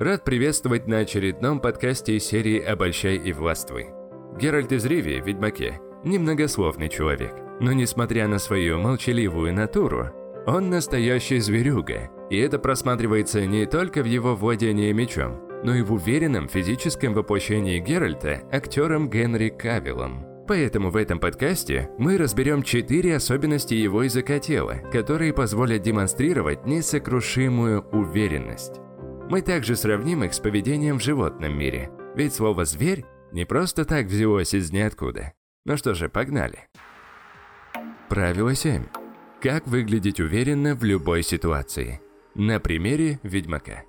Рад приветствовать на очередном подкасте серии «Обольщай и властвуй». Геральт из Ривии «Ведьмаке» – немногословный человек, но несмотря на свою молчаливую натуру, он настоящий зверюга, и это просматривается не только в его владении мечом, но и в уверенном физическом воплощении Геральта актером Генри Кавиллом. Поэтому в этом подкасте мы разберем четыре особенности его языка тела, которые позволят демонстрировать несокрушимую уверенность. Мы также сравним их с поведением в животном мире, ведь слово «зверь» не просто так взялось из ниоткуда. Ну что же, погнали. Правило 7. Как выглядеть уверенно в любой ситуации. На примере Ведьмака.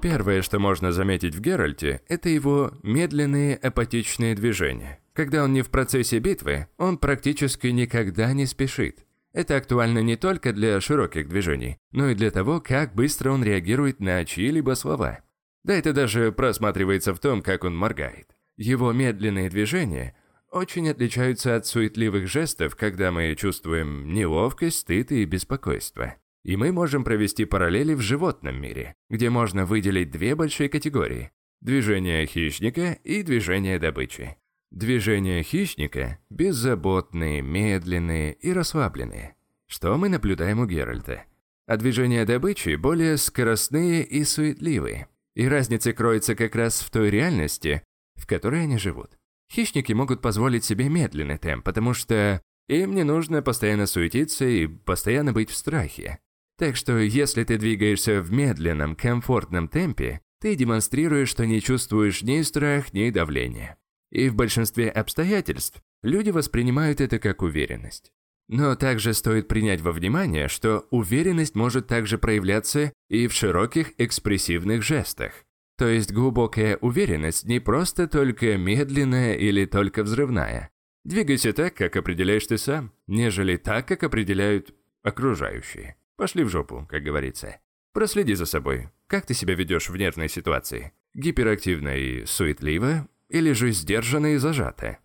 Первое, что можно заметить в Геральте, это его медленные апатичные движения. Когда он не в процессе битвы, он практически никогда не спешит. Это актуально не только для широких движений, но и для того, как быстро он реагирует на чьи-либо слова. Да это даже просматривается в том, как он моргает. Его медленные движения очень отличаются от суетливых жестов, когда мы чувствуем неловкость, стыд и беспокойство. И мы можем провести параллели в животном мире, где можно выделить две большие категории – движение хищника и движение добычи. Движения хищника беззаботные, медленные и расслабленные, что мы наблюдаем у Геральта. А движения добычи более скоростные и суетливые. И разница кроется как раз в той реальности, в которой они живут. Хищники могут позволить себе медленный темп, потому что им не нужно постоянно суетиться и постоянно быть в страхе. Так что если ты двигаешься в медленном, комфортном темпе, ты демонстрируешь, что не чувствуешь ни страх, ни давления. И в большинстве обстоятельств люди воспринимают это как уверенность. Но также стоит принять во внимание, что уверенность может также проявляться и в широких экспрессивных жестах. То есть глубокая уверенность не просто только медленная или только взрывная. Двигайся так, как определяешь ты сам, нежели так, как определяют окружающие. Пошли в жопу, как говорится. Проследи за собой. Как ты себя ведешь в нервной ситуации? Гиперактивно и суетливо или же сдержанно и зажато.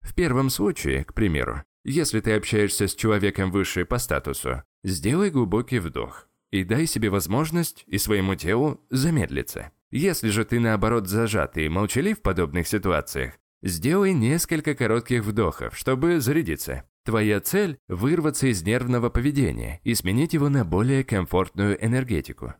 В первом случае, к примеру, если ты общаешься с человеком выше по статусу, сделай глубокий вдох и дай себе возможность и своему телу замедлиться. Если же ты наоборот зажат и молчалив в подобных ситуациях, сделай несколько коротких вдохов, чтобы зарядиться. Твоя цель – вырваться из нервного поведения и сменить его на более комфортную энергетику.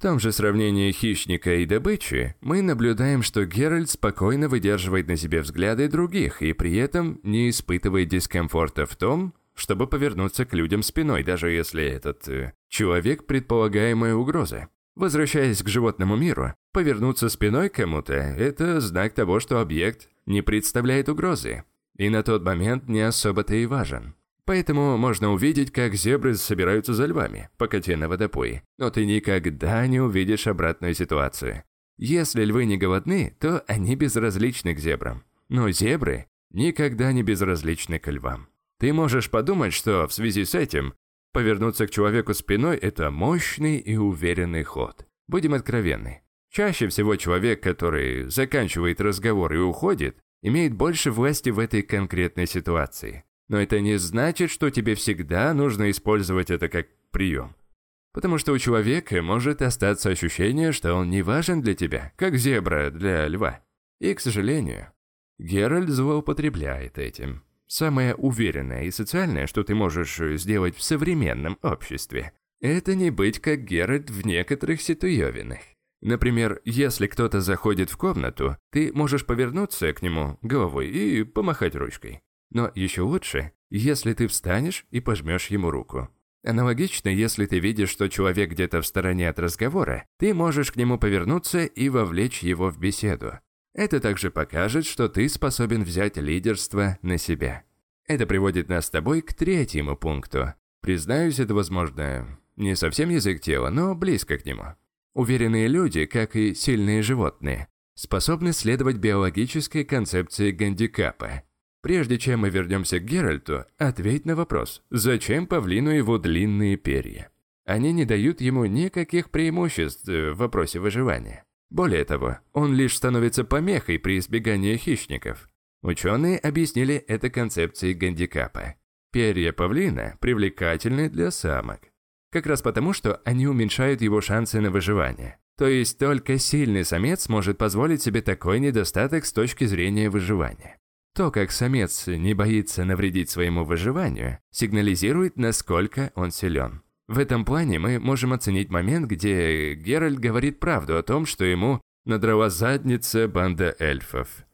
Том же сравнении хищника и добычи мы наблюдаем, что Геральт спокойно выдерживает на себе взгляды других и при этом не испытывает дискомфорта в том, чтобы повернуться к людям спиной, даже если этот э, человек предполагаемая угроза. Возвращаясь к животному миру, повернуться спиной кому-то – это знак того, что объект не представляет угрозы, и на тот момент не особо-то и важен. Поэтому можно увидеть, как зебры собираются за львами, пока те на водопое. Но ты никогда не увидишь обратную ситуацию. Если львы не голодны, то они безразличны к зебрам. Но зебры никогда не безразличны к львам. Ты можешь подумать, что в связи с этим повернуться к человеку спиной – это мощный и уверенный ход. Будем откровенны. Чаще всего человек, который заканчивает разговор и уходит, имеет больше власти в этой конкретной ситуации. Но это не значит, что тебе всегда нужно использовать это как прием. Потому что у человека может остаться ощущение, что он не важен для тебя, как зебра для льва. И, к сожалению, Геральт злоупотребляет этим. Самое уверенное и социальное, что ты можешь сделать в современном обществе, это не быть как Геральт в некоторых ситуевинах. Например, если кто-то заходит в комнату, ты можешь повернуться к нему головой и помахать ручкой. Но еще лучше, если ты встанешь и пожмешь ему руку. Аналогично, если ты видишь, что человек где-то в стороне от разговора, ты можешь к нему повернуться и вовлечь его в беседу. Это также покажет, что ты способен взять лидерство на себя. Это приводит нас с тобой к третьему пункту. Признаюсь, это, возможно, не совсем язык тела, но близко к нему. Уверенные люди, как и сильные животные, способны следовать биологической концепции гандикапа – Прежде чем мы вернемся к Геральту, ответь на вопрос, зачем павлину его длинные перья? Они не дают ему никаких преимуществ в вопросе выживания. Более того, он лишь становится помехой при избегании хищников. Ученые объяснили это концепцией гандикапа. Перья павлина привлекательны для самок. Как раз потому, что они уменьшают его шансы на выживание. То есть только сильный самец может позволить себе такой недостаток с точки зрения выживания. То, как самец не боится навредить своему выживанию, сигнализирует, насколько он силен. В этом плане мы можем оценить момент, где Геральт говорит правду о том, что ему надрала задница банда эльфов.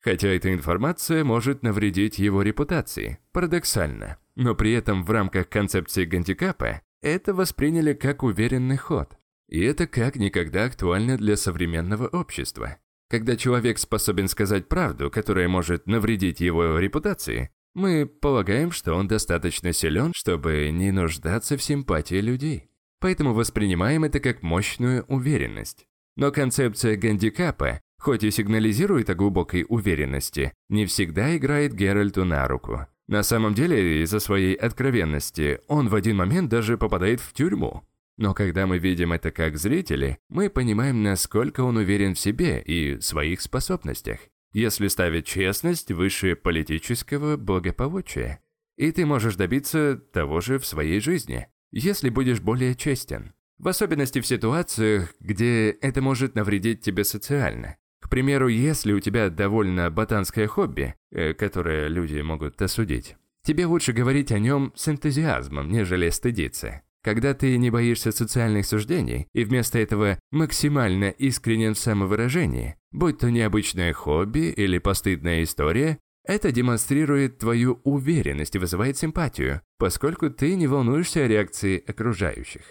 Хотя эта информация может навредить его репутации, парадоксально. Но при этом в рамках концепции гандикапа это восприняли как уверенный ход. И это как никогда актуально для современного общества. Когда человек способен сказать правду, которая может навредить его репутации, мы полагаем, что он достаточно силен, чтобы не нуждаться в симпатии людей. Поэтому воспринимаем это как мощную уверенность. Но концепция гандикапа, хоть и сигнализирует о глубокой уверенности, не всегда играет Геральту на руку. На самом деле, из-за своей откровенности, он в один момент даже попадает в тюрьму. Но когда мы видим это как зрители, мы понимаем, насколько он уверен в себе и своих способностях, если ставить честность выше политического благополучия. И ты можешь добиться того же в своей жизни, если будешь более честен. В особенности в ситуациях, где это может навредить тебе социально. К примеру, если у тебя довольно ботанское хобби, э, которое люди могут осудить, тебе лучше говорить о нем с энтузиазмом, нежели стыдиться. Когда ты не боишься социальных суждений и вместо этого максимально искренен в самовыражении, будь то необычное хобби или постыдная история, это демонстрирует твою уверенность и вызывает симпатию, поскольку ты не волнуешься о реакции окружающих.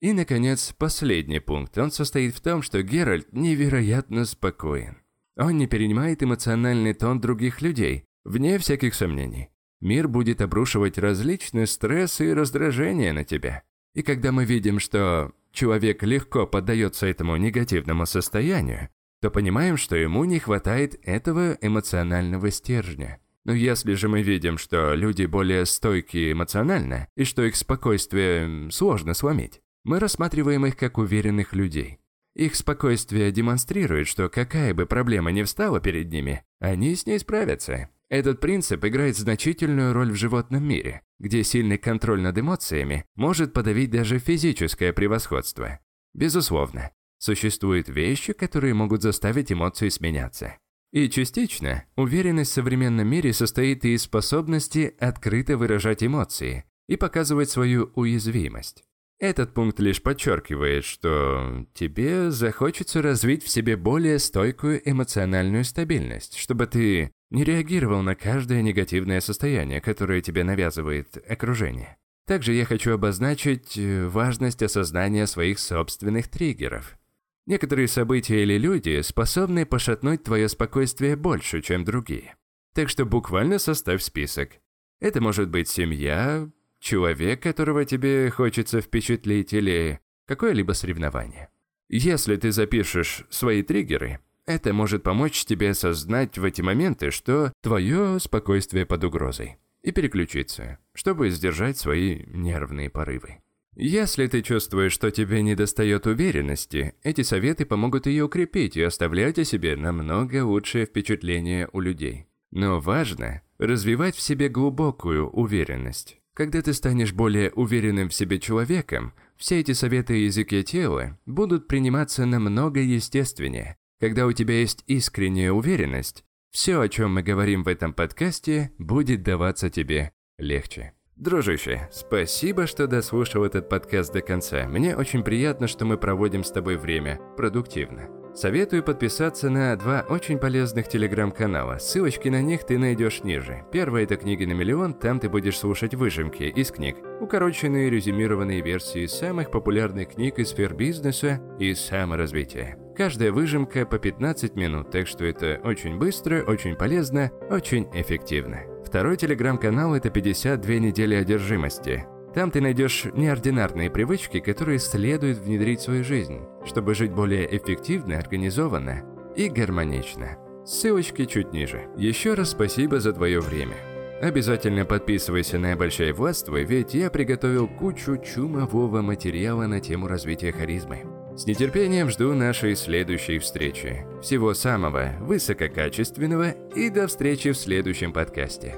И, наконец, последний пункт. Он состоит в том, что Геральт невероятно спокоен. Он не перенимает эмоциональный тон других людей, вне всяких сомнений. Мир будет обрушивать различные стрессы и раздражения на тебя. И когда мы видим, что человек легко поддается этому негативному состоянию, то понимаем, что ему не хватает этого эмоционального стержня. Но если же мы видим, что люди более стойкие эмоционально, и что их спокойствие сложно сломить, мы рассматриваем их как уверенных людей. Их спокойствие демонстрирует, что какая бы проблема ни встала перед ними, они с ней справятся. Этот принцип играет значительную роль в животном мире, где сильный контроль над эмоциями может подавить даже физическое превосходство. Безусловно, существуют вещи, которые могут заставить эмоции сменяться. И частично уверенность в современном мире состоит из способности открыто выражать эмоции и показывать свою уязвимость. Этот пункт лишь подчеркивает, что тебе захочется развить в себе более стойкую эмоциональную стабильность, чтобы ты не реагировал на каждое негативное состояние, которое тебе навязывает окружение. Также я хочу обозначить э, важность осознания своих собственных триггеров. Некоторые события или люди способны пошатнуть твое спокойствие больше, чем другие. Так что буквально составь список. Это может быть семья, человек, которого тебе хочется впечатлить, или какое-либо соревнование. Если ты запишешь свои триггеры, это может помочь тебе осознать в эти моменты, что твое спокойствие под угрозой, и переключиться, чтобы сдержать свои нервные порывы. Если ты чувствуешь, что тебе недостает уверенности, эти советы помогут ее укрепить и оставлять о себе намного лучшее впечатление у людей. Но важно развивать в себе глубокую уверенность. Когда ты станешь более уверенным в себе человеком, все эти советы языке тела будут приниматься намного естественнее. Когда у тебя есть искренняя уверенность, все, о чем мы говорим в этом подкасте, будет даваться тебе легче. Дружище, спасибо, что дослушал этот подкаст до конца. Мне очень приятно, что мы проводим с тобой время продуктивно. Советую подписаться на два очень полезных телеграм-канала. Ссылочки на них ты найдешь ниже. Первый – это «Книги на миллион», там ты будешь слушать выжимки из книг, укороченные резюмированные версии самых популярных книг из сфер бизнеса и саморазвития. Каждая выжимка по 15 минут, так что это очень быстро, очень полезно, очень эффективно. Второй телеграм-канал – это «52 недели одержимости». Там ты найдешь неординарные привычки, которые следует внедрить в свою жизнь, чтобы жить более эффективно, организованно и гармонично. Ссылочки чуть ниже. Еще раз спасибо за твое время. Обязательно подписывайся на «Большая властвуй», ведь я приготовил кучу чумового материала на тему развития харизмы. С нетерпением жду нашей следующей встречи. Всего самого высококачественного и до встречи в следующем подкасте.